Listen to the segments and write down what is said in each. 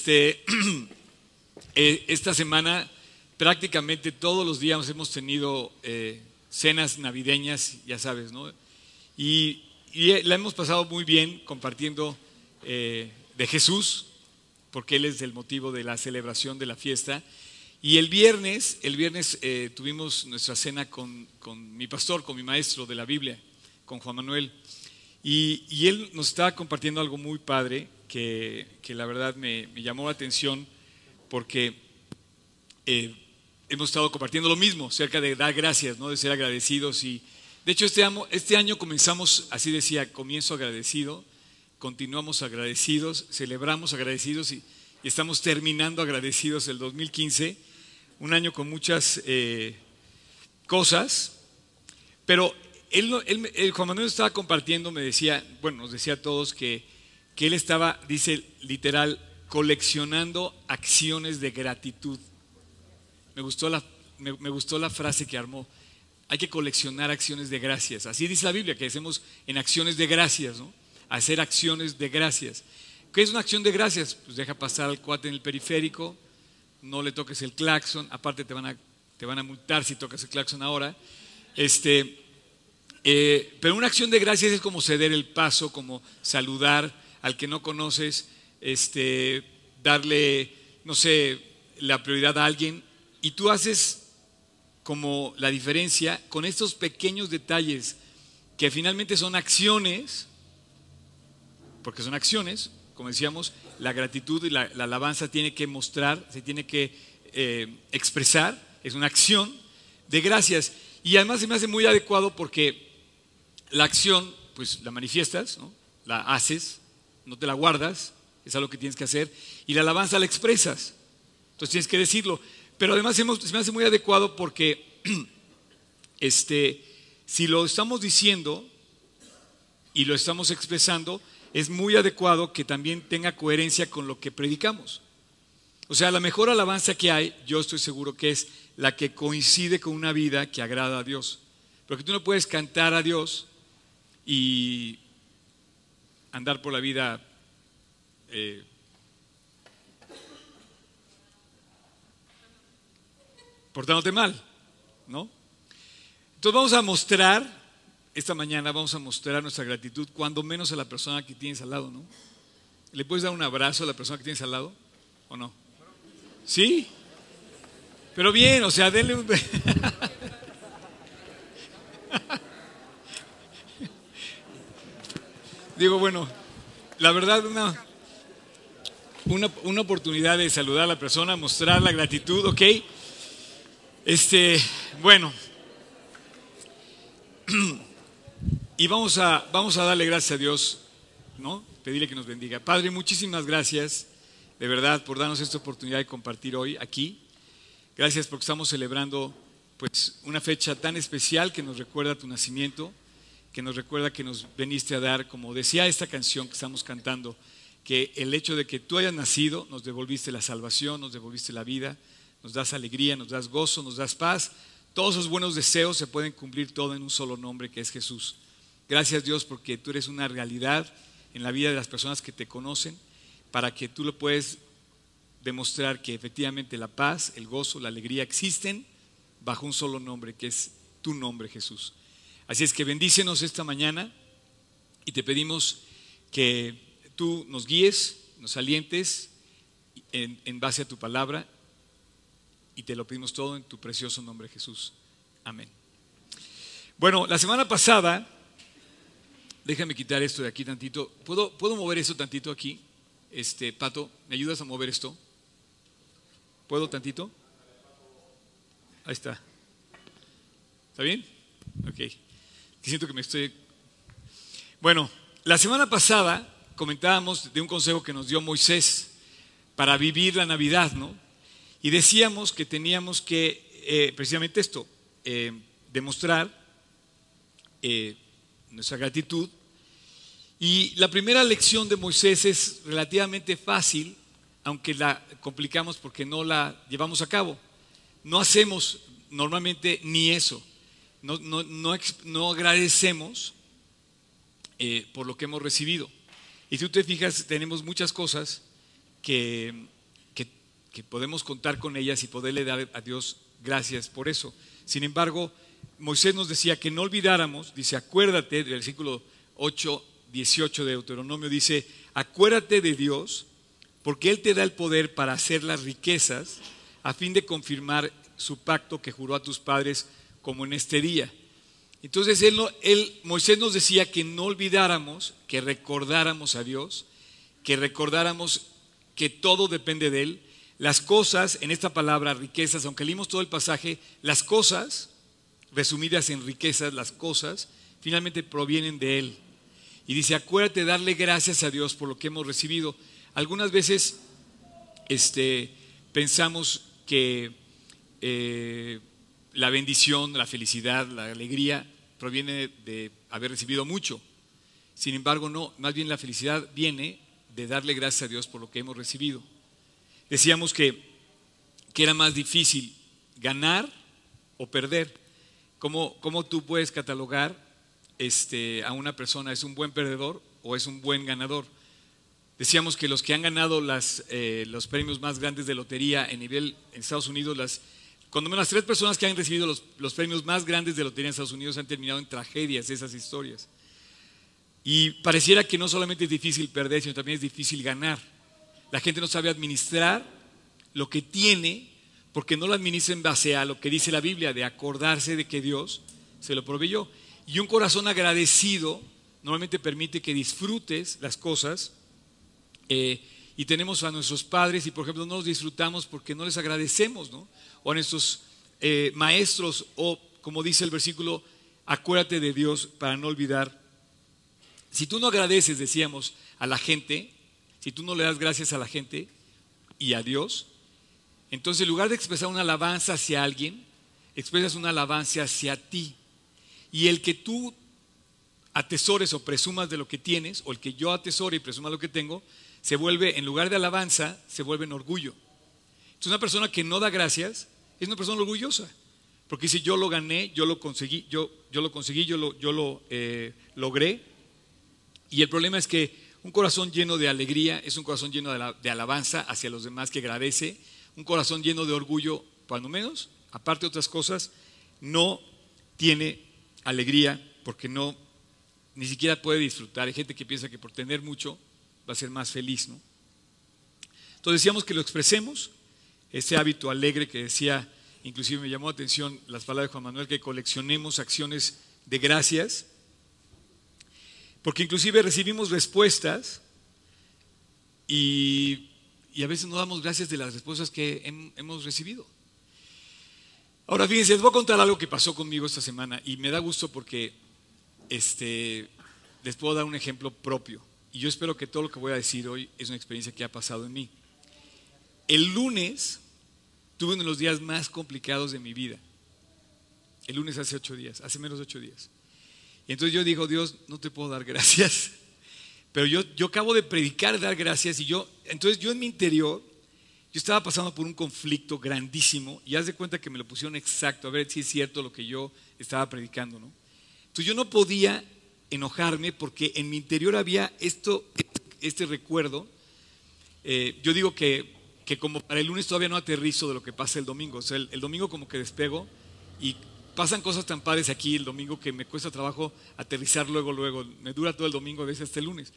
Este, eh, esta semana prácticamente todos los días hemos tenido eh, cenas navideñas, ya sabes, ¿no? Y, la hemos pasado muy bien compartiendo eh, de Jesús, porque Él es el motivo de la celebración de la fiesta. Y el viernes, el viernes tuvimos nuestra cena con, mi pastor, con mi maestro de la Biblia, con Juan Manuel. Y, y él nos estaba compartiendo algo muy padre que, la verdad me, llamó la atención porque eh, hemos estado compartiendo lo mismo, acerca de dar gracias, ¿no? de ser agradecidos. Y, de hecho, este año, este año comenzamos, así decía, comienzo agradecido, continuamos agradecidos, celebramos agradecidos y, estamos terminando agradecidos el 2015, un año con muchas eh, cosas, pero él, Juan Manuel estaba compartiendo, me decía, bueno, nos decía a todos que que él estaba, dice literal, coleccionando acciones de gratitud. Me gustó la, me, gustó la frase que armó. Hay que coleccionar acciones de gracias. Así dice la Biblia, que hacemos en acciones de gracias, ¿no? Hacer acciones de gracias. ¿Qué es una acción de gracias? Pues deja pasar al cuate en el periférico, no le toques el claxon, aparte te van a, te van a multar si tocas el claxon ahora. Este, eh, pero una acción de gracias es como ceder el paso, como saludar, al que no conoces, este, darle, no sé, la prioridad a alguien. Y tú haces como la diferencia con estos pequeños detalles que finalmente son acciones, porque son acciones, como decíamos, la gratitud y la, alabanza tiene que mostrar, se tiene que eh, expresar, es una acción de gracias. Y además se me hace muy adecuado porque la acción, pues la manifiestas, la haces, no te la guardas, es algo que tienes que hacer, y la alabanza la expresas, entonces tienes que decirlo. Pero además se me hace muy adecuado porque este, si lo estamos diciendo y lo estamos expresando, es muy adecuado que también tenga coherencia con lo que predicamos. O sea, la mejor alabanza que hay, yo estoy seguro que es la que coincide con una vida que agrada a Dios. Porque tú no puedes cantar a Dios y andar por la vida eh, portándote mal, ¿no? Entonces vamos a mostrar, esta mañana vamos a mostrar nuestra gratitud, cuando menos a la persona que tienes al lado, ¿no? ¿Le puedes dar un abrazo a la persona que tienes al lado o no? ¿Sí? Pero bien, o sea, denle un... Digo, bueno, la verdad, una, una, oportunidad de saludar a la persona, mostrar la gratitud, ¿ok? Este, bueno. Y vamos a, vamos a darle gracias a Dios, ¿no? Pedirle que nos bendiga. Padre, muchísimas gracias, de verdad, por darnos esta oportunidad de compartir hoy aquí. Gracias porque estamos celebrando pues una fecha tan especial que nos recuerda tu nacimiento que nos recuerda que nos veniste a dar, como decía esta canción que estamos cantando, que el hecho de que tú hayas nacido, nos devolviste la salvación, nos devolviste la vida, nos das alegría, nos das gozo, nos das paz. Todos esos buenos deseos se pueden cumplir todo en un solo nombre que es Jesús. Gracias Dios porque tú eres una realidad en la vida de las personas que te conocen, para que tú lo puedes demostrar que efectivamente la paz, el gozo, la alegría existen bajo un solo nombre que es tu nombre Jesús. Así es que bendícenos esta mañana y te pedimos que tú nos guíes, nos alientes en, base a tu palabra y te lo pedimos todo en tu precioso nombre Jesús. Amén. Bueno, la semana pasada, déjame quitar esto de aquí tantito. ¿Puedo, ¿puedo mover esto tantito aquí? Este, Pato, ¿me ayudas a mover esto? ¿Puedo tantito? Ahí está. ¿Está bien? Ok siento que me estoy... Bueno, la semana pasada comentábamos de un consejo que nos dio Moisés para vivir la Navidad, ¿no? Y decíamos que teníamos que, eh, precisamente esto, eh, demostrar eh, nuestra gratitud. Y la primera lección de Moisés es relativamente fácil, aunque la complicamos porque no la llevamos a cabo. No hacemos normalmente ni eso no, no, agradecemos eh, por lo que hemos recibido. Y tú te fijas, tenemos muchas cosas que, que, podemos contar con ellas y poderle dar a Dios gracias por eso. Sin embargo, Moisés nos decía que no olvidáramos, dice, acuérdate, del versículo 8, 18 de Deuteronomio, dice, acuérdate de Dios, porque Él te da el poder para hacer las riquezas, a fin de confirmar su pacto que juró a tus padres como en este día. Entonces él, él, Moisés nos decía que no olvidáramos, que recordáramos a Dios, que recordáramos que todo depende de Él. Las cosas, en esta palabra, riquezas, aunque leímos todo el pasaje, las cosas, resumidas en riquezas, las cosas, finalmente provienen de Él. Y dice, acuérdate de darle gracias a Dios por lo que hemos recibido. Algunas veces este, pensamos que eh, la bendición, la felicidad, la alegría proviene de haber recibido mucho. Sin embargo, no, más bien la felicidad viene de darle gracias a Dios por lo que hemos recibido. Decíamos que, que era más difícil ganar o perder. ¿Cómo, cómo tú puedes catalogar este, a una persona? ¿Es un buen perdedor o es un buen ganador? Decíamos que los que han ganado las, eh, los premios más grandes de lotería en nivel en Estados Unidos, las, cuando menos las tres personas que han recibido los, los premios más grandes de lotería en Estados Unidos han terminado en tragedias esas historias. Y pareciera que no solamente es difícil perder, sino también es difícil ganar. La gente no sabe administrar lo que tiene porque no lo administra en base a lo que dice la Biblia, de acordarse de que Dios se lo proveyó. Y un corazón agradecido normalmente permite que disfrutes las cosas. Eh, y tenemos a nuestros padres y, por ejemplo, no los disfrutamos porque no les agradecemos, ¿no? O a nuestros eh, maestros, o como dice el versículo, acuérdate de Dios para no olvidar si tú no agradeces, decíamos, a la gente, si tú no le das gracias a la gente y a Dios, entonces en lugar de expresar una alabanza hacia alguien, expresas una alabanza hacia ti. Y el que tú atesores o presumas de lo que tienes, o el que yo atesore y presuma lo que tengo, se vuelve, en lugar de alabanza, se vuelve en orgullo. Entonces una persona que no da gracias es una persona orgullosa. Porque si yo lo gané, yo lo conseguí, yo, yo lo conseguí, yo lo, yo lo eh, logré, y el problema es que un corazón lleno de alegría es un corazón lleno de, alabanza hacia los demás que agradece. Un corazón lleno de orgullo, cuando menos, aparte de otras cosas, no tiene alegría porque no ni siquiera puede disfrutar. Hay gente que piensa que por tener mucho va a ser más feliz, ¿no? Entonces decíamos que lo expresemos, ese hábito alegre que decía, inclusive me llamó la atención las palabras de Juan Manuel, que coleccionemos acciones de gracias porque inclusive recibimos respuestas y, a veces no damos gracias de las respuestas que hemos recibido. Ahora fíjense, les voy a contar algo que pasó conmigo esta semana y me da gusto porque este, les puedo dar un ejemplo propio. Y yo espero que todo lo que voy a decir hoy es una experiencia que ha pasado en mí. El lunes tuve uno de los días más complicados de mi vida. El lunes hace ocho días, hace menos de ocho días. Y entonces yo digo, Dios, no te puedo dar gracias. Pero yo, yo acabo de predicar, dar gracias. Y yo, entonces yo en mi interior, yo estaba pasando por un conflicto grandísimo. Y haz de cuenta que me lo pusieron exacto, a ver si es cierto lo que yo estaba predicando, ¿no? Entonces yo no podía enojarme porque en mi interior había esto, este recuerdo. Eh, yo digo que, que, como para el lunes todavía no aterrizo de lo que pasa el domingo. O sea, el, el domingo como que despego y pasan cosas tan padres aquí el domingo que me cuesta trabajo aterrizar luego, luego. Me dura todo el domingo, a veces hasta el lunes.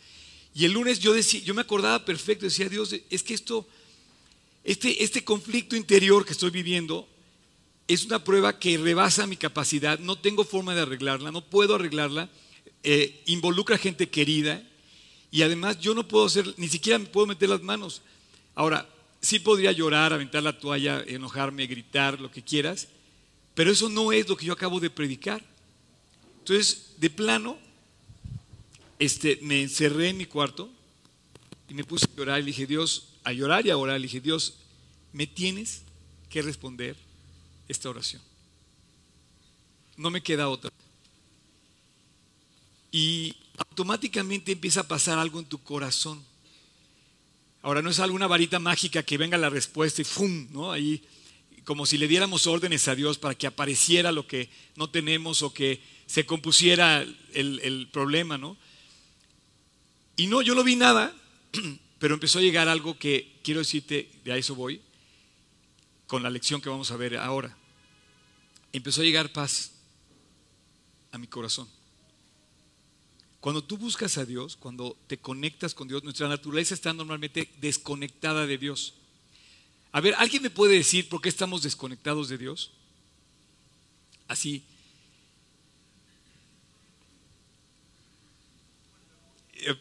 Y el lunes yo, decía, yo me acordaba perfecto, decía, Dios, es que esto, este, este conflicto interior que estoy viviendo es una prueba que rebasa mi capacidad, no tengo forma de arreglarla, no puedo arreglarla, eh, involucra gente querida y además yo no puedo hacer, ni siquiera me puedo meter las manos. Ahora, sí podría llorar, aventar la toalla, enojarme, gritar, lo que quieras, pero eso no es lo que yo acabo de predicar. Entonces, de plano, este, me encerré en mi cuarto y me puse a llorar y dije, Dios, a llorar y a orar, le dije, Dios, me tienes que responder esta oración. No me queda otra. Y automáticamente empieza a pasar algo en tu corazón. Ahora no es alguna varita mágica que venga la respuesta y ¡fum! ¿no? Ahí como si le diéramos órdenes a Dios para que apareciera lo que no tenemos o que se compusiera el, problema, ¿no? Y no, yo no vi nada, Pero empezó a llegar algo que quiero decirte, de a eso voy, con la lección que vamos a ver ahora. Empezó a llegar paz a mi corazón. Cuando tú buscas a Dios, cuando te conectas con Dios, nuestra naturaleza está normalmente desconectada de Dios. A ver, ¿alguien me puede decir por qué estamos desconectados de Dios? Así. Eh,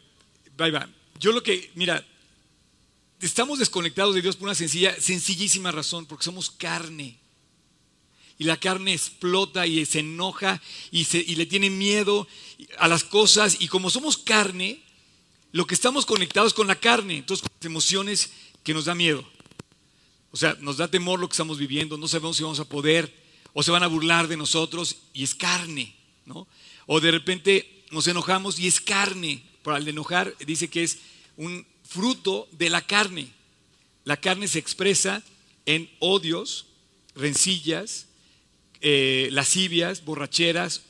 Yo lo que, mira, estamos desconectados de Dios por una sencilla, sencillísima razón, porque somos carne. Y la carne explota y se enoja y, y le tiene miedo a las cosas. Y como somos carne, lo que estamos conectados con la carne, entonces con las emociones que nos da miedo. O sea, nos da temor lo que estamos viviendo, no sabemos si vamos a poder, o se van a burlar de nosotros y es carne, ¿no? O de repente nos enojamos y es carne. Para el enojar dice que es un fruto de la carne. La carne se expresa en odios, rencillas, eh, lascivias, borracheras,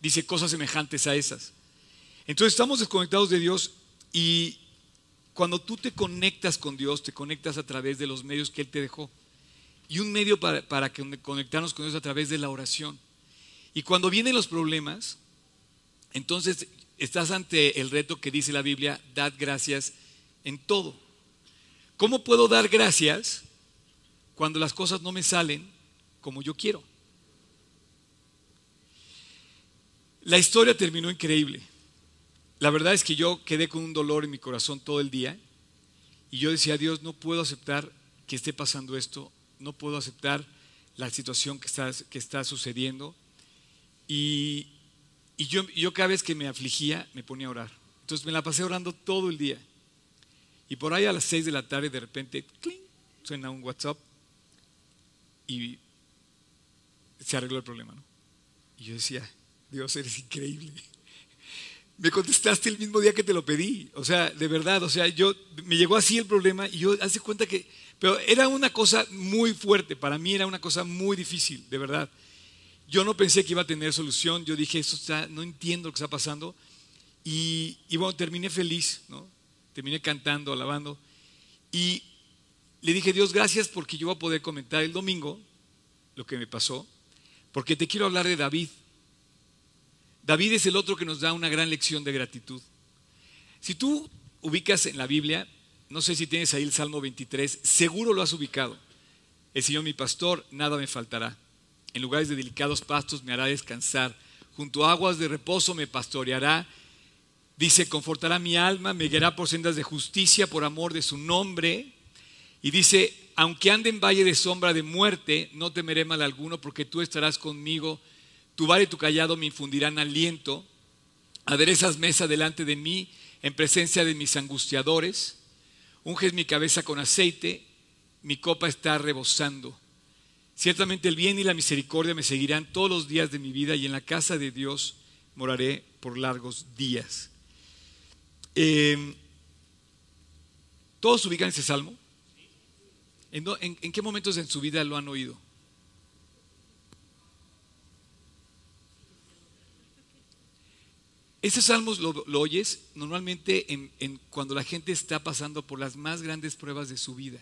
dice cosas semejantes a esas. Entonces estamos desconectados de Dios y cuando tú te conectas con Dios, te conectas a través de los medios que Él te dejó. Y un medio para, para conectarnos con Dios a través de la oración. Y cuando vienen los problemas, entonces estás ante el reto que dice la Biblia, dad gracias en todo. ¿Cómo puedo dar gracias cuando las cosas no me salen como yo quiero? La historia terminó increíble. La verdad es que yo quedé con un dolor en mi corazón todo el día y yo decía, Dios, no puedo aceptar que esté pasando esto, no puedo aceptar la situación que está, que está sucediendo. Y, yo, yo cada vez que me afligía me ponía a orar. Entonces me la pasé orando todo el día. Y por ahí a las seis de la tarde de repente, suena un WhatsApp y se arregló el problema. ¿no? Y yo decía, Dios, eres increíble me contestaste el mismo día que te lo pedí. O sea, de verdad, o sea, yo me llegó así el problema y yo hace cuenta que, pero era una cosa muy fuerte, para mí era una cosa muy difícil, de verdad. Yo no pensé que iba a tener solución, yo dije, esto está, no entiendo lo que está pasando. Y, y bueno, terminé feliz, ¿no? Terminé cantando, alabando. Y le dije, Dios, gracias porque yo voy a poder comentar el domingo lo que me pasó, porque te quiero hablar de David. David es el otro que nos da una gran lección de gratitud. Si tú ubicas en la Biblia, no sé si tienes ahí el Salmo 23, seguro lo has ubicado. El Señor mi pastor, nada me faltará. En lugares de delicados pastos me hará descansar. Junto a aguas de reposo me pastoreará. Dice, confortará mi alma, me guiará por sendas de justicia por amor de su nombre. Y dice, aunque ande en valle de sombra de muerte, no temeré mal alguno porque tú estarás conmigo tu bar y tu callado me infundirán aliento. Aderezas mesa delante de mí en presencia de mis angustiadores. Unges mi cabeza con aceite, mi copa está rebosando. Ciertamente el bien y la misericordia me seguirán todos los días de mi vida y en la casa de Dios moraré por largos días. Em, ¿Todos ubican ese salmo? ¿En qué momentos en su vida lo han oído? Ese salmos lo, oyes normalmente en, cuando la gente está pasando por las más grandes pruebas de su vida.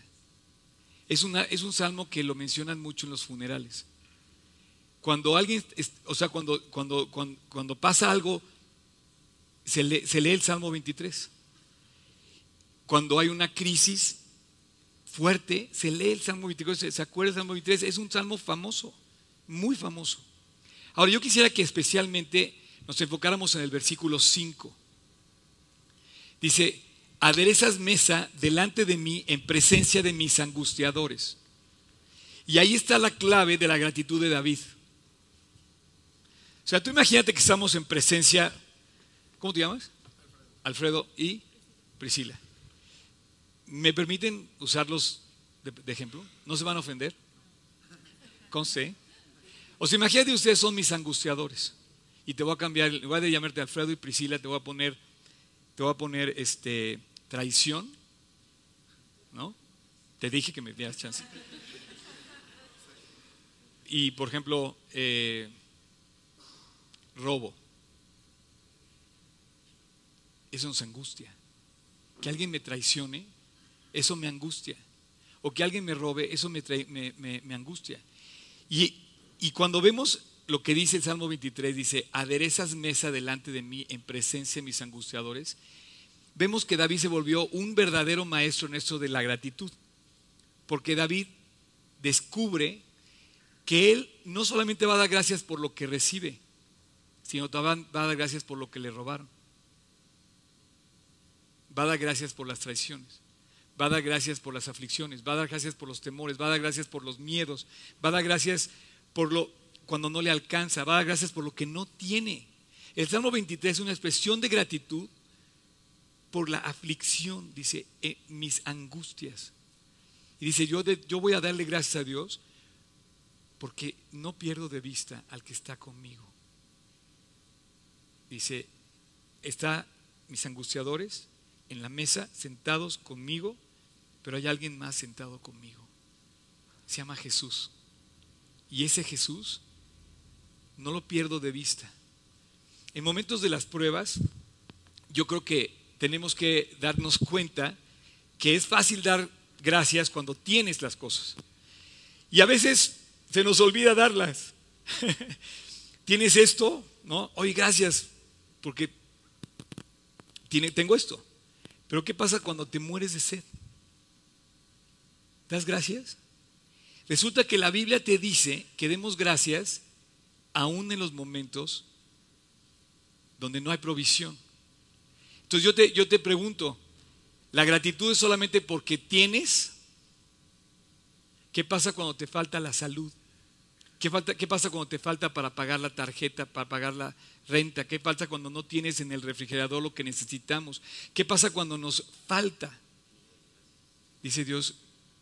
Es, es un salmo que lo mencionan mucho en los funerales. Cuando alguien, o sea, cuando, cuando, cuando, pasa algo, se lee, se lee el Salmo 23. Cuando hay una crisis fuerte, se lee el Salmo 23, se acuerda el Salmo 23, es un salmo famoso, muy famoso. Ahora, yo quisiera que especialmente nos enfocáramos en el versículo 5. Dice, aderezas mesa delante de mí en presencia de mis angustiadores. Y ahí está la clave de la gratitud de David. O sea, tú imagínate que estamos en presencia, ¿cómo te llamas? Alfredo y Priscila. ¿Me permiten usarlos de, ejemplo? ¿No se van a ofender? Con C. O sea, imagínate ustedes son mis angustiadores y te voy a cambiar, en lugar de llamarte Alfredo y Priscila, te voy a poner, te voy a poner este, traición, ¿no? Te dije que me dieras chance. Y por ejemplo, eh, robo. Eso nos angustia. que alguien me traicione, eso me angustia. O que alguien me robe, eso me, angustia. Y, y cuando vemos lo que dice el Salmo 23, dice, aderezas mesa delante de mí en presencia de mis angustiadores, vemos que David se volvió un verdadero maestro en esto de la gratitud. Porque David descubre que él no solamente va a dar gracias por lo que recibe, sino también va a dar gracias por lo que le robaron. Va a dar gracias por las traiciones. Va a dar gracias por las aflicciones. Va a dar gracias por los temores. Va a dar gracias por los miedos. Va a dar gracias por lo cuando no le alcanza. Va a dar gracias por lo que no tiene. El Salmo 23 es una expresión de gratitud por la aflicción, dice, eh, mis angustias. Y dice, yo, yo voy a darle gracias a Dios porque no pierdo de vista al que está conmigo. Dice, está mis angustiadores en la mesa sentados conmigo, pero hay alguien más sentado conmigo. Se llama Jesús. Y ese Jesús no lo pierdo de vista. En momentos de las pruebas, yo creo que tenemos que darnos cuenta que es fácil dar gracias cuando tienes las cosas. Y a veces se nos olvida darlas. ¿Tienes esto? ¿No? Oye, gracias, porque tiene, tengo esto. Pero ¿qué pasa cuando te mueres de sed? ¿Das gracias? Resulta que la Biblia te dice que demos gracias aún en los momentos donde no hay provisión. Entonces yo te, yo te pregunto, ¿la gratitud es solamente porque tienes? ¿Qué pasa cuando te falta la salud? ¿Qué, falta, ¿Qué pasa cuando te falta para pagar la tarjeta, para pagar la renta? ¿Qué pasa cuando no tienes en el refrigerador lo que necesitamos? ¿Qué pasa cuando nos falta? Dice Dios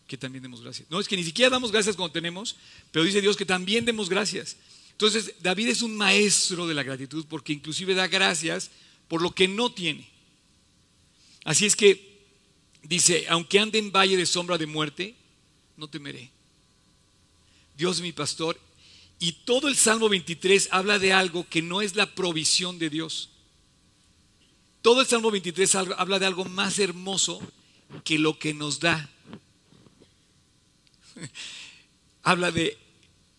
que también demos gracias. No, es que ni siquiera damos gracias cuando tenemos, pero dice Dios que también demos gracias. Entonces, David es un maestro de la gratitud porque inclusive da gracias por lo que no tiene. Así es que dice, aunque ande en valle de sombra de muerte, no temeré. Dios es mi pastor. Y todo el Salmo 23 habla de algo que no es la provisión de Dios. Todo el Salmo 23 habla de algo más hermoso que lo que nos da. habla de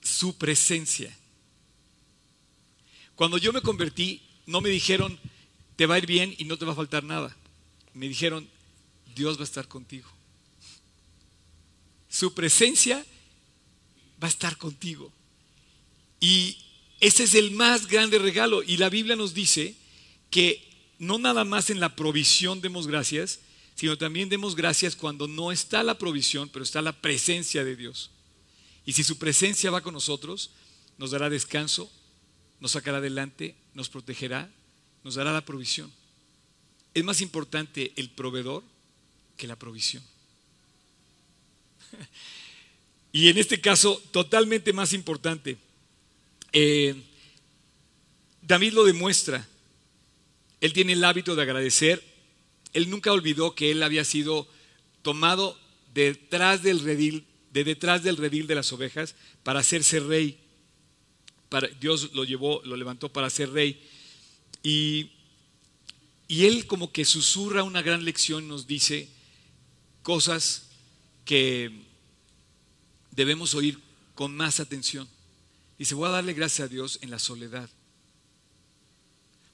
su presencia. Cuando yo me convertí, no me dijeron, te va a ir bien y no te va a faltar nada. Me dijeron, Dios va a estar contigo. Su presencia va a estar contigo. Y ese es el más grande regalo. Y la Biblia nos dice que no nada más en la provisión demos gracias, sino también demos gracias cuando no está la provisión, pero está la presencia de Dios. Y si su presencia va con nosotros, nos dará descanso, nos sacará adelante, nos protegerá, nos dará la provisión. Es más importante el proveedor que la provisión. y en este caso, totalmente más importante. Eh, David lo demuestra. Él tiene el hábito de agradecer. Él nunca olvidó que él había sido tomado detrás del redil, de detrás del redil de las ovejas para hacerse rey. Dios lo llevó, lo levantó para ser rey. Y, y él como que susurra una gran lección, nos dice, cosas que debemos oír con más atención. Dice, voy a darle gracias a Dios en la soledad.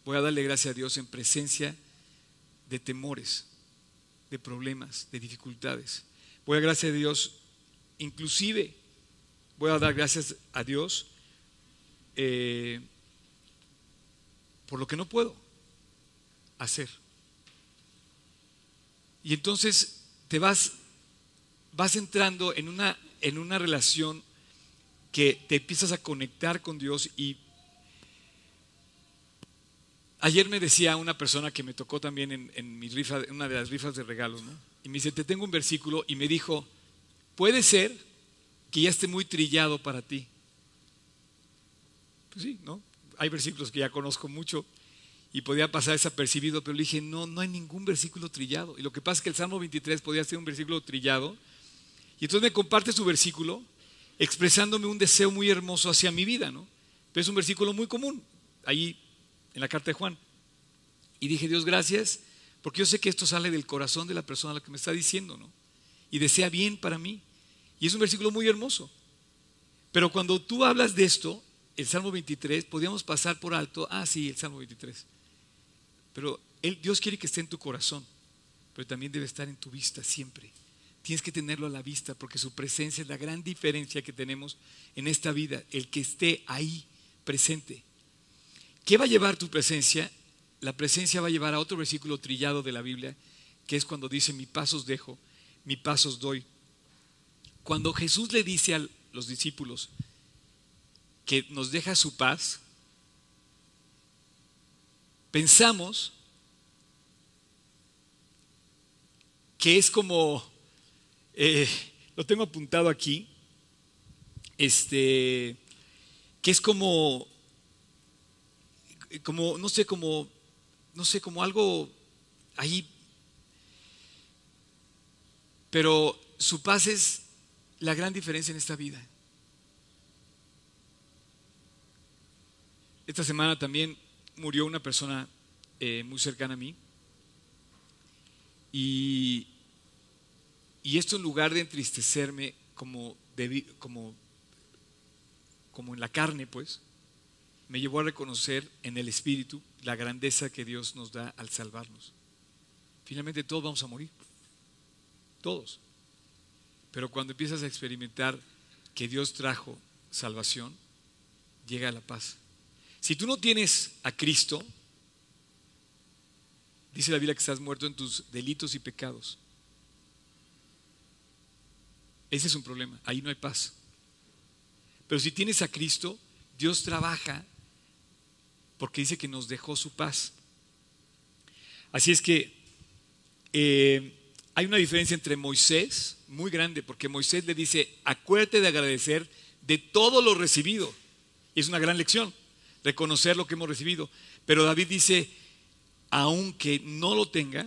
Voy a darle gracias a Dios en presencia de temores, de problemas, de dificultades. Voy a gracias a Dios, inclusive voy a dar gracias a Dios eh, por lo que no puedo hacer. Y entonces te vas, vas entrando en una, en una relación que te empiezas a conectar con Dios y ayer me decía una persona que me tocó también en, mi rifa, una de las rifas de regalos, y me dice, te tengo un versículo y me dijo, puede ser que ya esté muy trillado para ti. Pues sí, ¿no? Hay versículos que ya conozco mucho, y podía pasar desapercibido, pero le dije, no, no hay ningún versículo trillado. Y lo que pasa es que el Salmo 23 podía ser un versículo trillado. Y entonces me comparte su versículo expresándome un deseo muy hermoso hacia mi vida, ¿no? Pero es un versículo muy común, ahí en la carta de Juan. Y dije, Dios, gracias, porque yo sé que esto sale del corazón de la persona a la que me está diciendo, ¿no? Y desea bien para mí. Y es un versículo muy hermoso. Pero cuando tú hablas de esto, el Salmo 23, podríamos pasar por alto, ah, sí, el Salmo 23. Pero Dios quiere que esté en tu corazón, pero también debe estar en tu vista siempre. Tienes que tenerlo a la vista porque su presencia es la gran diferencia que tenemos en esta vida, el que esté ahí presente. ¿Qué va a llevar tu presencia? La presencia va a llevar a otro versículo trillado de la Biblia, que es cuando dice, mi pasos dejo, mi pasos doy. Cuando Jesús le dice a los discípulos que nos deja su paz, pensamos que es como, eh, lo tengo apuntado aquí, este, que es como, como, no sé, como, no sé, como algo ahí, pero su paz es la gran diferencia en esta vida. Esta semana también murió una persona eh, muy cercana a mí. Y, esto en lugar de entristecerme como, como, como en la carne, pues, me llevó a reconocer en el Espíritu la grandeza que Dios nos da al salvarnos. Finalmente todos vamos a morir. Todos. Pero cuando empiezas a experimentar que Dios trajo salvación, llega la paz. Si tú no tienes a Cristo, Dice la Biblia que estás muerto en tus delitos y pecados. Ese es un problema, ahí no hay paz. Pero si tienes a Cristo, Dios trabaja porque dice que nos dejó su paz. Así es que eh, hay una diferencia entre Moisés, muy grande, porque Moisés le dice, acuérdate de agradecer de todo lo recibido. Y es una gran lección, reconocer lo que hemos recibido. Pero David dice, aunque no lo tenga,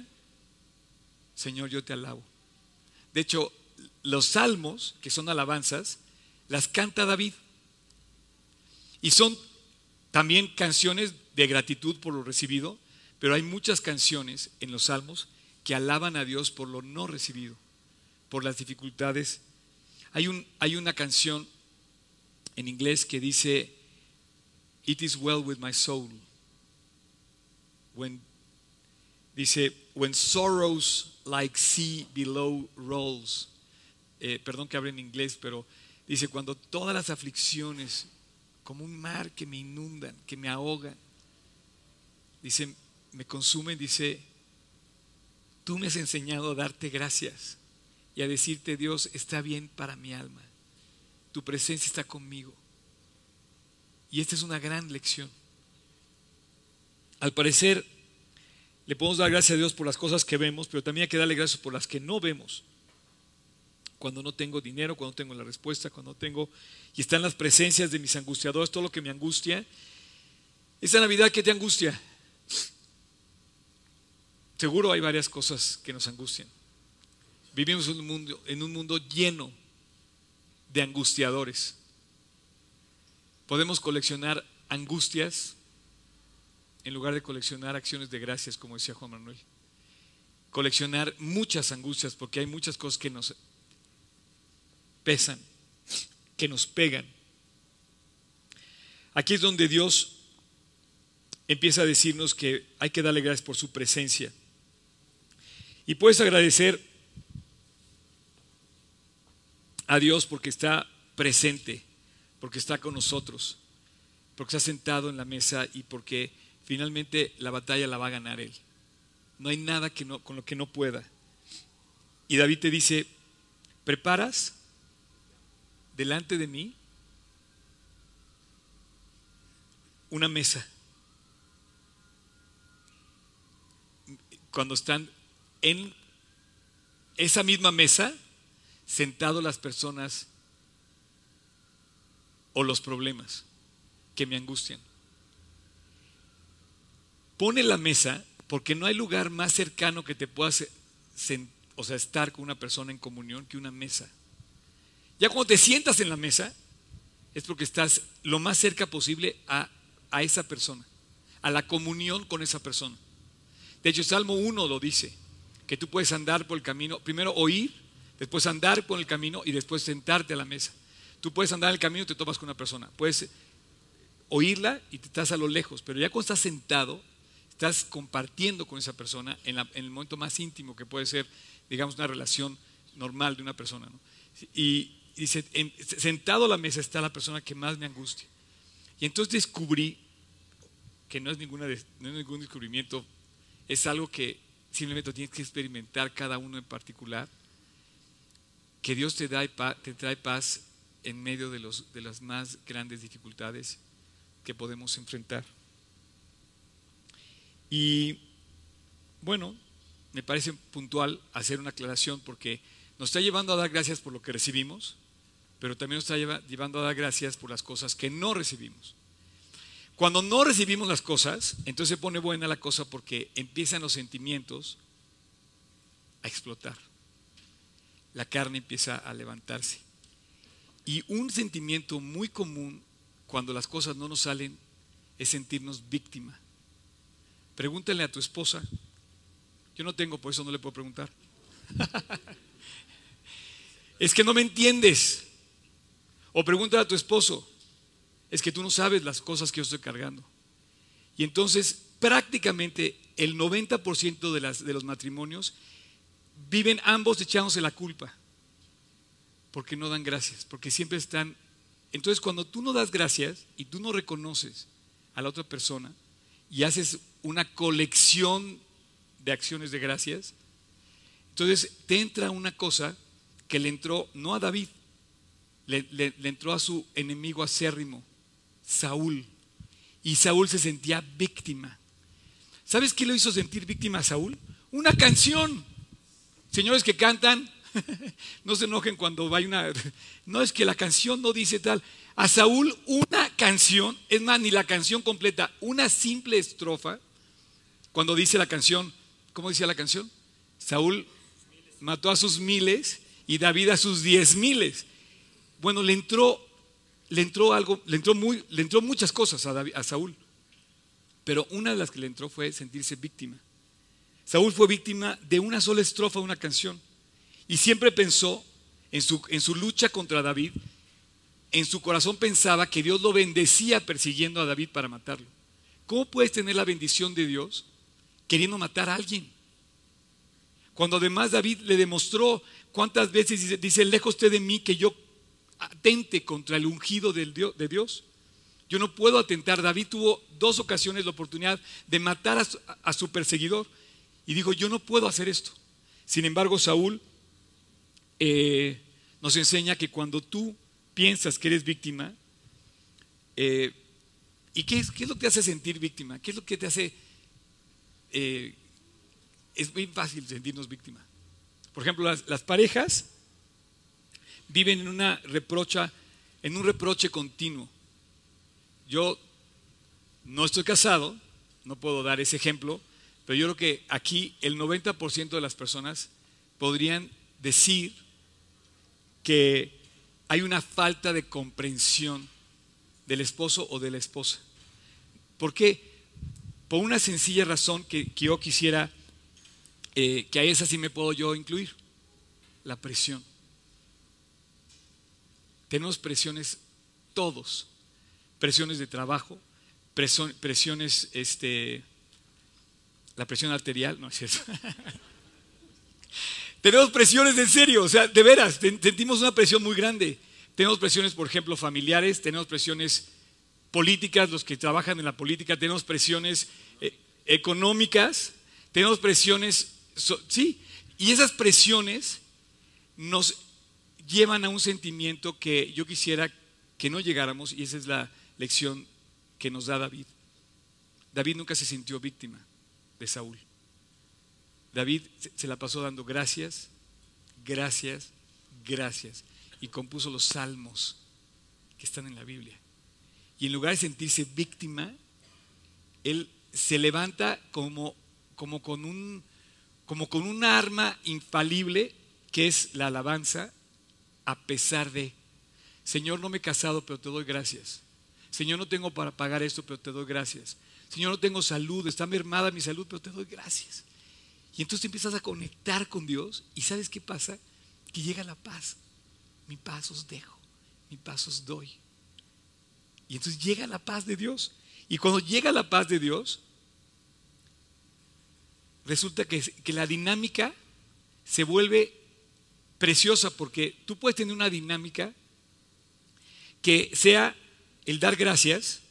Señor, yo te alabo. De hecho, los salmos, que son alabanzas, las canta David. Y son también canciones de gratitud por lo recibido, pero hay muchas canciones en los salmos que alaban a Dios por lo no recibido, por las dificultades. Hay, un, hay una canción en inglés que dice, It is well with my soul. When Dice, when sorrows like sea below rolls. Eh, perdón que hable en inglés, pero dice, cuando todas las aflicciones, como un mar que me inundan, que me ahogan, dice, me consumen, dice, tú me has enseñado a darte gracias y a decirte, Dios, está bien para mi alma. Tu presencia está conmigo. Y esta es una gran lección. Al parecer, le podemos dar gracias a Dios por las cosas que vemos, pero también hay que darle gracias por las que no vemos. Cuando no tengo dinero, cuando tengo la respuesta, cuando no tengo... Y están las presencias de mis angustiadores, todo lo que me angustia. Esta Navidad, ¿qué te angustia? Seguro hay varias cosas que nos angustian. Vivimos en un mundo lleno de angustiadores. Podemos coleccionar angustias en lugar de coleccionar acciones de gracias, como decía Juan Manuel. Coleccionar muchas angustias, porque hay muchas cosas que nos pesan, que nos pegan. Aquí es donde Dios empieza a decirnos que hay que darle gracias por su presencia. Y puedes agradecer a Dios porque está presente, porque está con nosotros, porque está sentado en la mesa y porque finalmente la batalla la va a ganar Él. No hay nada con lo que no pueda. Y David te dice, ¿preparas delante de mí una mesa? Cuando están en esa misma mesa, sentados las personas o los problemas que me angustian pone la mesa porque no hay lugar más cercano que te puedas o sea, estar con una persona en comunión que una mesa. Ya cuando te sientas en la mesa, es porque estás lo más cerca posible a, a esa persona, a la comunión con esa persona. De hecho, Salmo 1 lo dice, que tú puedes andar por el camino, primero oír, después andar por el camino y después sentarte a la mesa. Tú puedes andar en el camino y te tomas con una persona. Puedes oírla y te estás a lo lejos, pero ya cuando estás sentado, estás compartiendo con esa persona en, el momento más íntimo que puede ser, digamos, una relación normal de una persona. Y, dice, sentado a la mesa está la persona que más me angustia. Y entonces descubrí que no es, ninguna, no es ningún descubrimiento, es algo que simplemente tienes que experimentar cada uno en particular, que Dios te, da, te trae paz en medio de, los, de las más grandes dificultades que podemos enfrentar. Y bueno, me parece puntual hacer una aclaración porque nos está llevando a dar gracias por lo que recibimos, pero también nos está llevando a dar gracias por las cosas que no recibimos. Cuando no recibimos las cosas, entonces se pone buena la cosa porque empiezan los sentimientos a explotar. La carne empieza a levantarse. Y un sentimiento muy común cuando las cosas no nos salen es sentirnos víctima. Pregúntale a tu esposa. Yo no tengo, por eso no le puedo preguntar. es que no me entiendes. O pregúntale a tu esposo. Es que tú no sabes las cosas que yo estoy cargando. Y entonces prácticamente el 90% de, de los matrimonios viven ambos echándose la culpa porque no dan gracias, porque siempre están... Entonces cuando tú no das gracias y tú no reconoces a la otra persona y haces una colección de acciones de gracias, entonces te entra una cosa que le entró no a David, le, entró a su enemigo acérrimo, Saúl. Y Saúl se sentía víctima. ¿Sabes qué lo hizo sentir víctima a Saúl? Una canción. Señores que cantan, no se enojen cuando hay una... No es que la canción no dice tal. A Saúl una canción, es más, ni la canción completa, una simple estrofa, cuando dice la canción, ¿cómo decía la canción? Saúl mató a sus miles y David a sus diez miles. Bueno, le entró, le entró algo, le entró, muy, le entró muchas cosas a, a Saúl, pero una de las que le entró fue sentirse víctima. Saúl fue víctima de una sola estrofa de una canción. Y siempre pensó en su, en su lucha contra David, en su corazón pensaba que Dios lo bendecía persiguiendo a David para matarlo. ¿Cómo puedes tener la bendición de Dios queriendo matar a alguien? Cuando además David le demostró cuántas veces dice, lejos de mí que yo atente contra el ungido de Dios. Yo no puedo atentar. David tuvo dos ocasiones la oportunidad de matar a a su perseguidor y dijo, yo no puedo hacer esto. Sin embargo, Saúl eh, nos enseña que cuando tú piensas que eres víctima, eh, ¿y qué es, lo que te hace sentir víctima? ¿Qué es lo que te hace... Eh, es muy fácil sentirnos víctima. Por ejemplo, las, parejas viven en una reprocha, en un reproche continuo. Yo no estoy casado, no puedo dar ese ejemplo, pero yo creo que aquí el 90% de las personas podrían decir que hay una falta de comprensión del esposo o de la esposa. ¿Por qué? Por una sencilla razón que, yo quisiera, eh, que a esa sí me puedo yo incluir, la presión. Tenemos presiones todos, presiones de trabajo, presiones, este, la presión arterial, no es cierto. Tenemos presiones en serio, o sea, de veras, sentimos una presión muy grande. Tenemos presiones, por ejemplo, familiares, tenemos presiones políticas, los que trabajan en la política, tenemos presiones eh, económicas, tenemos presiones, sí, y esas presiones nos llevan a un sentimiento que yo quisiera que no llegáramos, y esa es la lección que nos da David. David nunca se sintió víctima de Saúl. David se la pasó dando gracias, gracias, gracias. Y compuso los salmos que están en la Biblia. Y en lugar de sentirse víctima, él se levanta como, como, con, un, como con un arma infalible que es la alabanza, a pesar de, Señor, no me he casado, pero te doy gracias. Señor, no tengo para pagar esto, pero te doy gracias. Señor, no tengo salud, está mermada mi salud, pero te doy gracias. Y entonces empiezas a conectar con Dios y ¿sabes qué pasa? Que llega la paz. Mi paz os dejo, mi paz os doy. Y entonces llega la paz de Dios. Y cuando llega la paz de Dios, resulta que, que la dinámica se vuelve preciosa porque tú puedes tener una dinámica que sea el dar gracias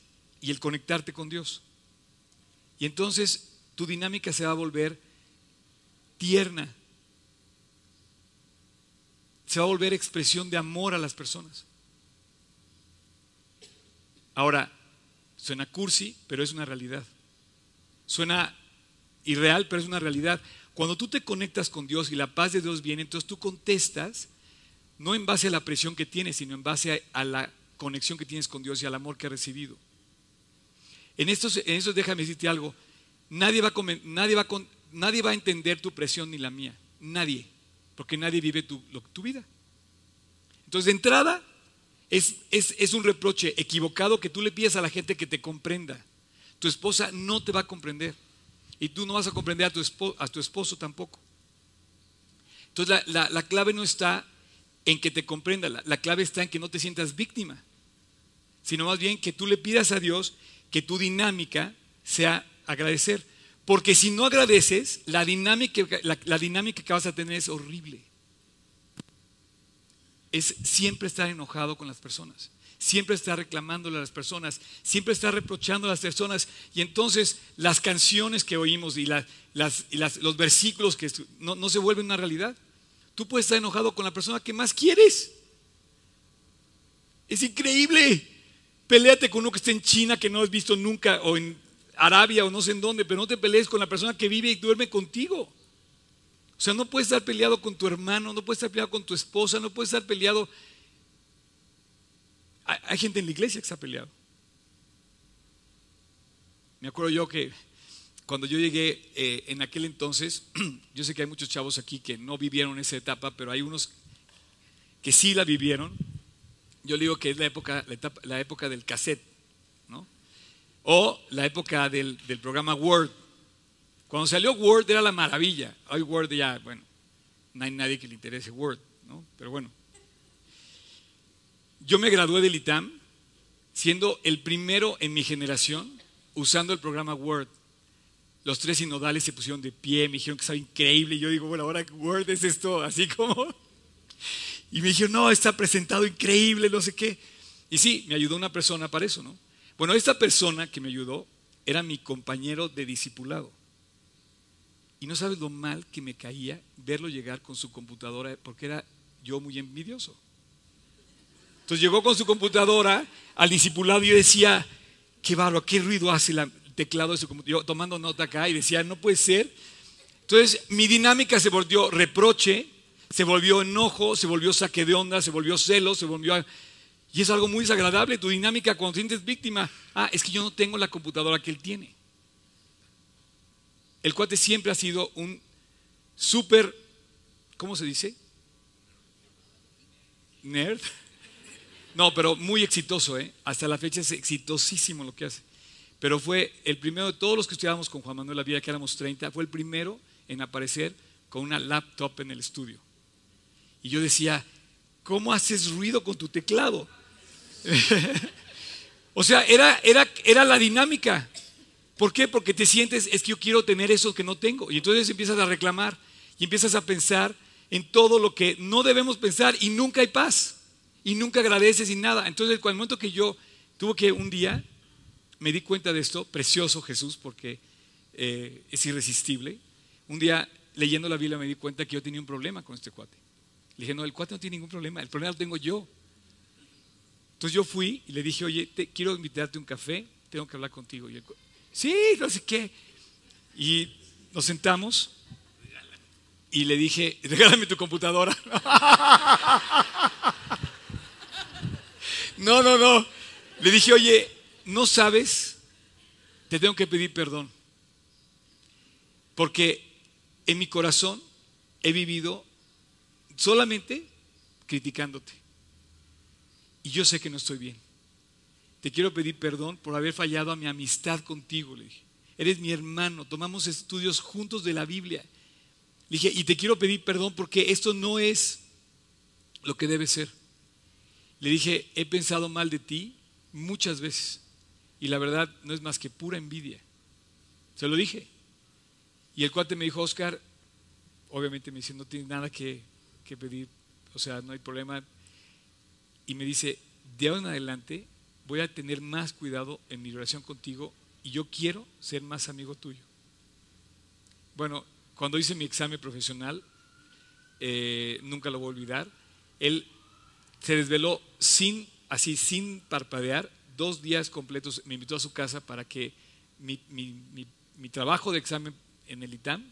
y el conectarte con Dios. Y entonces tu dinámica se va a volver tierna. Se va a volver expresión de amor a las personas. Ahora, suena cursi, pero es una realidad. Suena irreal, pero es una realidad. Cuando tú te conectas con Dios y la paz de Dios viene, entonces tú contestas no en base a la presión que tienes, sino en base a, la conexión que tienes con Dios y al amor que has recibido. En esto, en eso déjame decirte algo. Nadie va, a, nadie, va nadie va a entender tu presión ni la mía. Nadie. Porque nadie vive tu, tu vida. Entonces, de entrada, es, un reproche equivocado que tú le pides a la gente que te comprenda. Tu esposa no te va a comprender. Y tú no vas a comprender a tu esposo, tampoco. Entonces la, clave no está en que te comprenda, la, clave está en que no te sientas víctima, sino más bien que tú le pidas a Dios que tu dinámica sea agradecer. Porque si no agradeces, la dinámica, la dinámica que vas a tener es horrible. Es siempre estar enojado con las personas siempre está reclamándole a las personas, siempre está reprochando a las personas. Y entonces las canciones que oímos y, los versículos que no, no se vuelven una realidad. Tú puedes estar enojado con la persona que más quieres. Es increíble. Peléate con uno que esté en China que no has visto nunca, o en Arabia, o no sé en dónde, pero no te pelees con la persona que vive y duerme contigo. O sea, no puedes estar peleado con tu hermano, no puedes estar peleado con tu esposa, no puedes estar peleado hay, gente en la iglesia que ha peleado. Me acuerdo yo que cuando yo llegué eh, en aquel entonces, yo sé que hay muchos chavos aquí que no vivieron esa etapa, pero hay unos que sí la vivieron. Yo digo que es la época, la, época del cassette. O la época del, programa Word. Cuando salió Word era la maravilla. Hoy Word ya, bueno, no hay nadie que le interese Word, ¿no? Pero bueno. Yo me gradué del ITAM siendo el primero en mi generación usando el programa Word. Los tres sinodales se pusieron de pie, me dijeron que estaba increíble. Y yo digo, bueno, ahora Word es esto, así como. Y me dijeron, no, está presentado increíble, no sé qué. Y sí, me ayudó una persona para eso, ¿no? Bueno, esta persona que me ayudó era mi compañero de discipulado. Y no sabes lo mal que me caía verlo llegar con su computadora, porque era yo muy envidioso. Entonces llegó con su computadora al discipulado y yo decía, qué barro, qué ruido hace el teclado de su computadora. Yo tomando nota acá y decía, no puede ser. Entonces mi dinámica se volvió reproche, se volvió enojo, se volvió saque de onda, se volvió celo, se volvió... Y es algo muy desagradable, tu dinámica cuando sientes víctima. Ah, es que yo no tengo la computadora que él tiene. El cuate siempre ha sido un súper, ¿cómo se dice? Nerd. No, pero muy exitoso, ¿eh? Hasta la fecha es exitosísimo lo que hace. Pero fue el primero de todos los que estudiábamos con Juan Manuel La Vida, que éramos 30, fue el primero en aparecer con una laptop en el estudio. Y yo decía, ¿cómo haces ruido con tu teclado? o sea, era, era, era la dinámica. ¿Por qué? Porque te sientes, es que yo quiero tener eso que no tengo. Y entonces empiezas a reclamar y empiezas a pensar en todo lo que no debemos pensar y nunca hay paz y nunca agradeces y nada. Entonces, el momento que yo tuve que un día, me di cuenta de esto, precioso Jesús, porque eh, es irresistible. Un día, leyendo la Biblia, me di cuenta que yo tenía un problema con este cuate. Le dije, no, el cuate no tiene ningún problema, el problema lo tengo yo. Entonces yo fui y le dije, oye, te, quiero invitarte a un café, tengo que hablar contigo. Sí, no sé qué. Y nos sentamos y le dije, regálame tu computadora. No, no, no. Le dije, oye, ¿no sabes? Te tengo que pedir perdón. Porque en mi corazón he vivido solamente criticándote. Y yo sé que no estoy bien. te quiero pedir perdón por haber fallado a mi amistad contigo, le dije. Eres mi hermano, tomamos estudios juntos de la Biblia. Le dije, y te quiero pedir perdón porque esto no es lo que debe ser. Le dije, he pensado mal de ti muchas veces y la verdad no es más que pura envidia. Se lo dije. Y el cuate me dijo, Oscar, obviamente me dice, no tienes nada que, que pedir, o sea, no hay problema. Y me dice, de ahora en adelante voy a tener más cuidado en mi relación contigo y yo quiero ser más amigo tuyo. Bueno, cuando hice mi examen profesional, eh, nunca lo voy a olvidar, él se desveló sin, así, sin parpadear, dos días completos, me invitó a su casa para que mi, mi trabajo de examen en el ITAM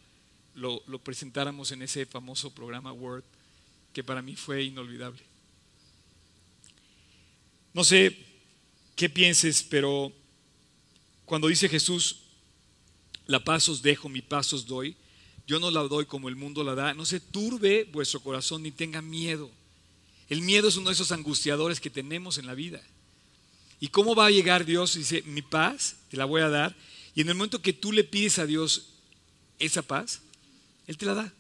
lo, lo presentáramos en ese famoso programa Word, que para mí fue inolvidable. No sé qué pienses, pero cuando dice Jesús, la paz os dejo, mi paz os doy, yo no la doy como el mundo la da, no se turbe vuestro corazón ni tenga miedo. El miedo es uno de esos angustiadores que tenemos en la vida. ¿Y cómo va a llegar Dios? Dice, mi paz te la voy a dar. Y en el momento que tú le pides a Dios esa paz, Él te la da.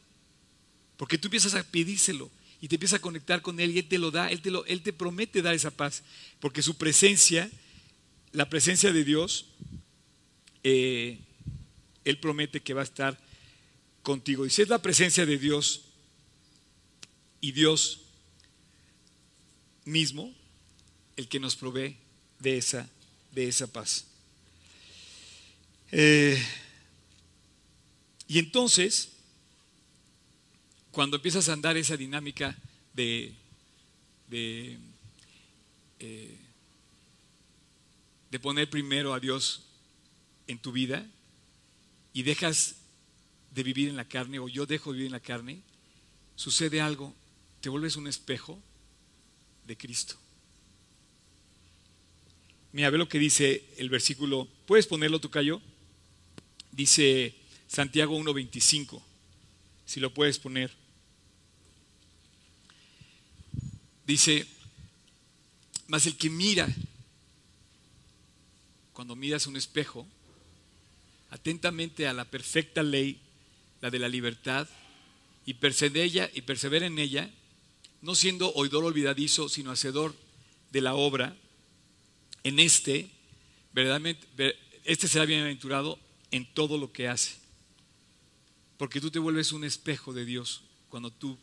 Porque tú empiezas a pedírselo y te empiezas a conectar con Él y Él te lo da, Él te, él te promete dar esa paz, porque su presencia, la presencia de Dios, eh, Él promete que va a estar contigo. Y si es la presencia de Dios y Dios mismo el que nos provee de esa, de esa paz. Eh, y entonces, cuando empiezas a andar esa dinámica de, de, eh, de poner primero a Dios en tu vida y dejas de vivir en la carne o yo dejo de vivir en la carne, sucede algo, te vuelves un espejo de Cristo. Mira, ve lo que dice el versículo, ¿puedes ponerlo tu callo? Dice Santiago 1.25, si lo puedes poner. Dice, más el que mira, cuando miras un espejo, atentamente a la perfecta ley, la de la libertad, y persevera, y persevera en ella, no siendo oidor olvidadizo, sino hacedor de la obra, en este, verdaderamente, este será bienaventurado en todo lo que hace. Porque tú te vuelves un espejo de Dios cuando tú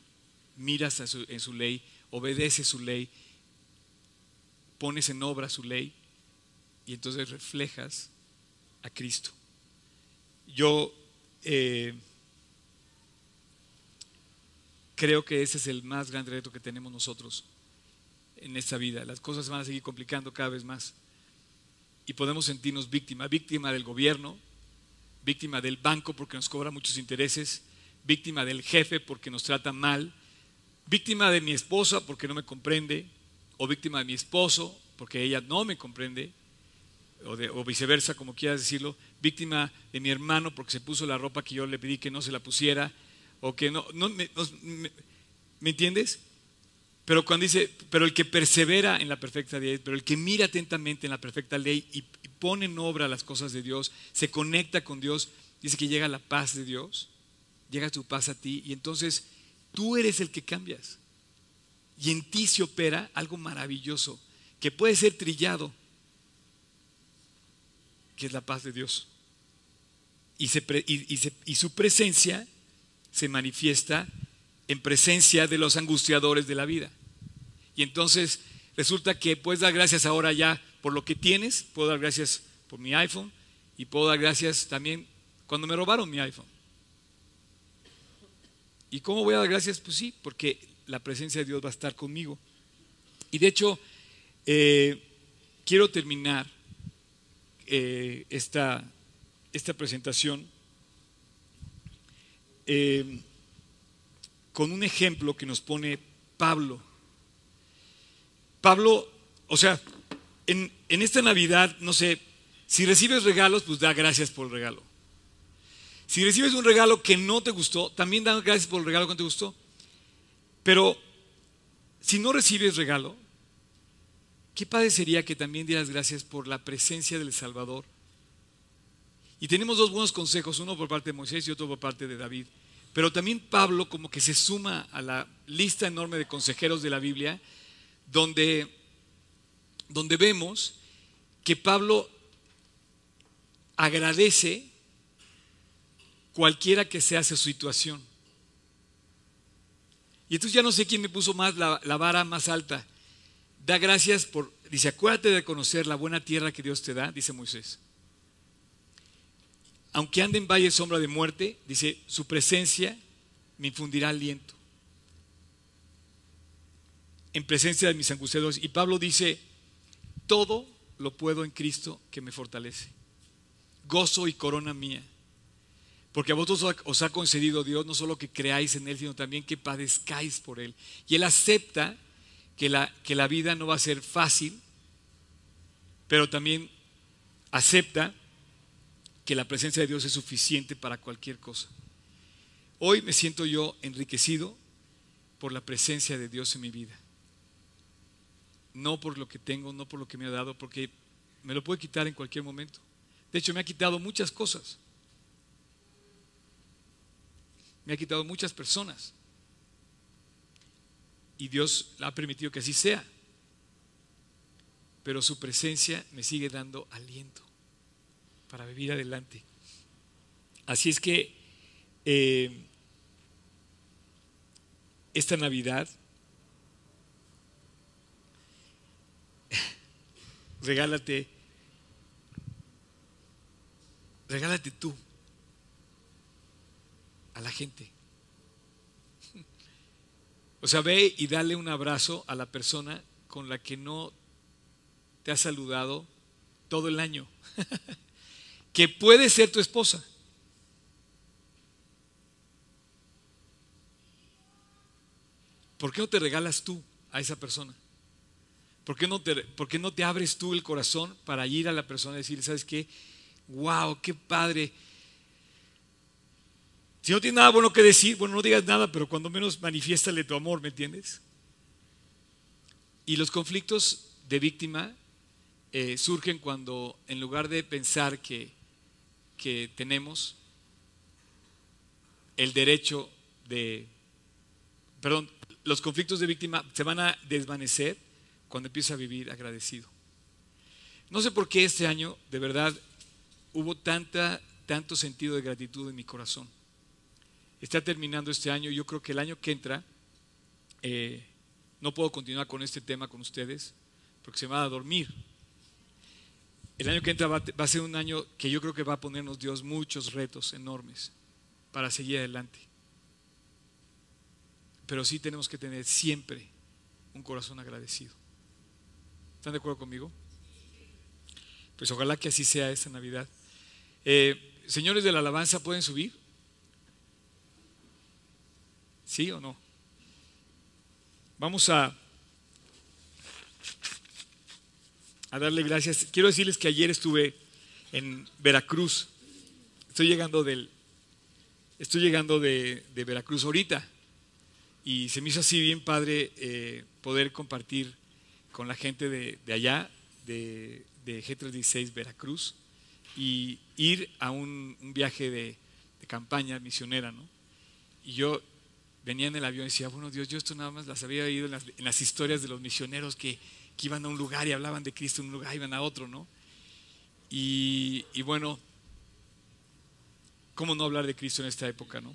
miras en su ley obedece su ley, pones en obra su ley y entonces reflejas a Cristo. Yo eh, creo que ese es el más grande reto que tenemos nosotros en esta vida. Las cosas van a seguir complicando cada vez más y podemos sentirnos víctima, víctima del gobierno, víctima del banco porque nos cobra muchos intereses, víctima del jefe porque nos trata mal, víctima de mi esposa porque no me comprende, o víctima de mi esposo porque ella no me comprende, o, viceversa, como quieras decirlo, víctima de mi hermano porque se puso la ropa que yo le pedí que no se la pusiera, o que no, no me, entiendes? Pero cuando dice, pero el que persevera en la perfecta ley, pero el que mira atentamente en la perfecta ley y pone en obra las cosas de Dios, se conecta con Dios, dice que llega la paz de Dios, llega tu paz a ti, y entonces Tú eres el que cambias. Y en ti se opera algo maravilloso que puede ser trillado, que es la paz de Dios. Y, y su presencia se manifiesta en presencia de los angustiadores de la vida. Y entonces resulta que puedes dar gracias ahora ya por lo que tienes, puedo dar gracias por mi iPhone y puedo dar gracias también cuando me robaron mi iPhone. ¿Y cómo voy a dar gracias? Pues sí, porque la presencia de Dios va a estar conmigo. Y de hecho, eh, quiero terminar eh, esta, esta, presentación eh, con un ejemplo que nos pone Pablo. Pablo, o sea, en, esta Navidad, no sé, si recibes regalos, pues da gracias por el regalo. Si recibes un regalo que no te gustó, también da gracias por el regalo que no te gustó. Pero si no recibes regalo, qué padre sería que también dieras gracias por la presencia del Salvador. Y tenemos dos buenos consejos, uno por parte de Moisés y otro por parte de David. Pero también Pablo como que se suma a la lista enorme de consejeros de la Biblia, donde, donde vemos que Pablo agradece cualquiera que sea su situación. Y entonces ya no sé quién me puso más la, vara más alta. Da gracias por, dice, acuérdate de conocer la buena tierra que Dios te da, dice Moisés. Aunque ande en valle sombra de muerte, dice, su presencia me infundirá aliento. En presencia de mis angustiados. Y Pablo dice, todo lo puedo en Cristo que me fortalece. Gozo y corona mía. Porque a vosotros os ha concedido Dios no solo que creáis en Él, sino también que padezcáis por Él. Y Él acepta que la, que la vida no va a ser fácil, pero también acepta que la presencia de Dios es suficiente para cualquier cosa. Hoy me siento yo enriquecido por la presencia de Dios en mi vida. No por lo que tengo, no por lo que me ha dado, porque me lo puede quitar en cualquier momento. De hecho, me ha quitado muchas cosas. Me ha quitado muchas personas. Y Dios ha permitido que así sea. Pero su presencia me sigue dando aliento para vivir adelante. Así es que eh, esta Navidad regálate, regálate tú a la gente. O sea, ve y dale un abrazo a la persona con la que no te ha saludado todo el año, que puede ser tu esposa. ¿Por qué no te regalas tú a esa persona? ¿Por qué no te, por no te abres tú el corazón para ir a la persona y decir, ¿sabes qué? ¡Wow! ¡Qué padre! Si no tienes nada bueno que decir, bueno, no digas nada, pero cuando menos manifiéstale tu amor, ¿me entiendes? Y los conflictos de víctima eh, surgen cuando en lugar de pensar que, que tenemos el derecho de, perdón, los conflictos de víctima se van a desvanecer cuando empieza a vivir agradecido. No sé por qué este año, de verdad, hubo tanta, tanto sentido de gratitud en mi corazón. Está terminando este año, yo creo que el año que entra, eh, no puedo continuar con este tema con ustedes, porque se me va a dormir. El año que entra va a ser un año que yo creo que va a ponernos Dios muchos retos enormes para seguir adelante. Pero sí tenemos que tener siempre un corazón agradecido. ¿Están de acuerdo conmigo? Pues ojalá que así sea esta Navidad. Eh, señores de la alabanza, ¿pueden subir? ¿Sí o no? Vamos a, darle gracias. Quiero decirles que ayer estuve en Veracruz. Estoy llegando del, estoy llegando de, de Veracruz ahorita y se me hizo así bien padre eh, poder compartir con la gente de, allá, de, de, G316 Veracruz, y ir a un, viaje de, campaña misionera, ¿no? Y yo venía en el avión y decía, bueno Dios, yo esto nada más las había oído en las, historias de los misioneros que, iban a un lugar y hablaban de Cristo en un lugar, iban a otro, ¿no? Y, y bueno, ¿cómo no hablar de Cristo en esta época, no?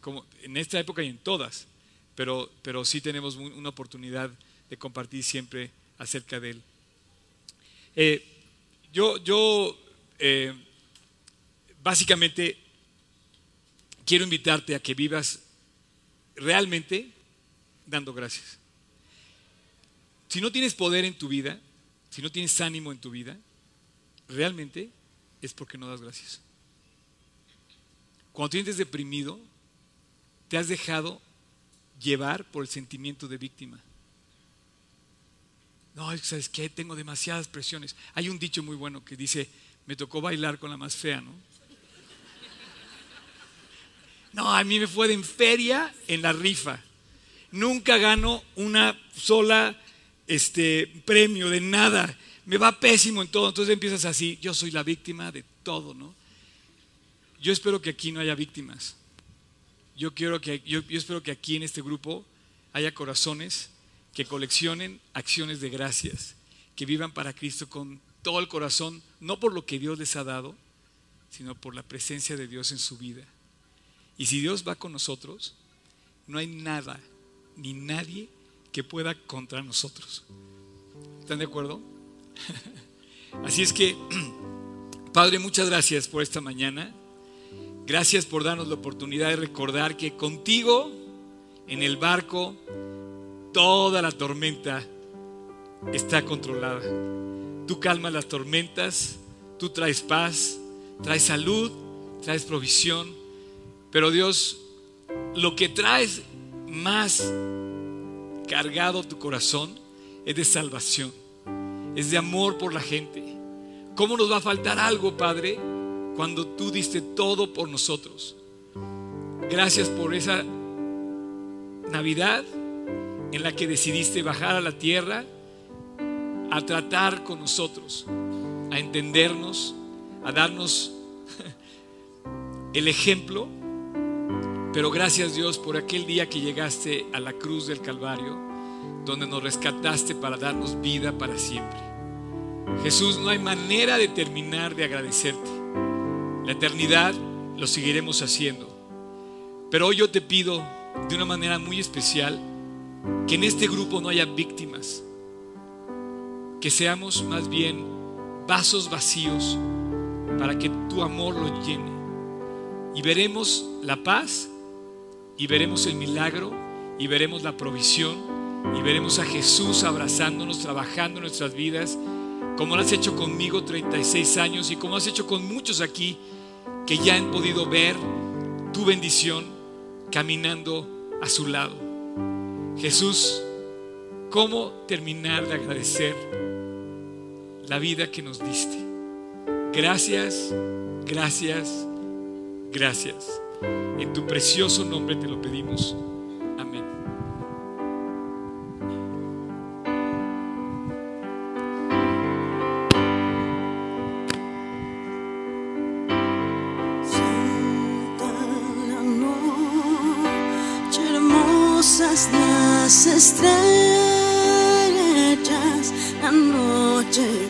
Como en esta época y en todas pero, pero sí tenemos una oportunidad de compartir siempre acerca de Él. Eh, yo yo eh, básicamente quiero invitarte a que vivas realmente dando gracias. Si no tienes poder en tu vida, si no tienes ánimo en tu vida, realmente es porque no das gracias. Cuando tienes deprimido, te has dejado llevar por el sentimiento de víctima. No, ¿sabes qué? Tengo demasiadas presiones. Hay un dicho muy bueno que dice, me tocó bailar con la más fea, ¿no? No, a mí me fue de en feria en la rifa. Nunca gano una sola este, premio, de nada, me va pésimo en todo. Entonces empiezas así, yo soy la víctima de todo, ¿no? Yo espero que aquí no haya víctimas. Yo, quiero que, yo, yo espero que aquí en este grupo haya corazones que coleccionen acciones de gracias, que vivan para Cristo con todo el corazón, no por lo que Dios les ha dado, sino por la presencia de Dios en su vida. Y si Dios va con nosotros, no hay nada ni nadie que pueda contra nosotros. ¿Están de acuerdo? Así es que, Padre, muchas gracias por esta mañana. Gracias por darnos la oportunidad de recordar que contigo en el barco toda la tormenta está controlada. Tú calmas las tormentas, tú traes paz, traes salud, traes provisión. Pero Dios, lo que traes más cargado tu corazón es de salvación, es de amor por la gente. ¿Cómo nos va a faltar algo, Padre, cuando tú diste todo por nosotros? Gracias por esa Navidad en la que decidiste bajar a la tierra a tratar con nosotros, a entendernos, a darnos el ejemplo. Pero gracias Dios por aquel día que llegaste a la cruz del Calvario, donde nos rescataste para darnos vida para siempre. Jesús, no hay manera de terminar de agradecerte. La eternidad lo seguiremos haciendo. Pero hoy yo te pido de una manera muy especial que en este grupo no haya víctimas, que seamos más bien vasos vacíos para que tu amor lo llene. Y veremos la paz, y veremos el milagro, y veremos la provisión, y veremos a Jesús abrazándonos, trabajando en nuestras vidas, como lo has hecho conmigo 36 años y como has hecho con muchos aquí que ya han podido ver tu bendición caminando a su lado. Jesús, ¿cómo terminar de agradecer la vida que nos diste? Gracias, gracias, gracias. En tu precioso nombre te lo pedimos. Las estrellas, la noche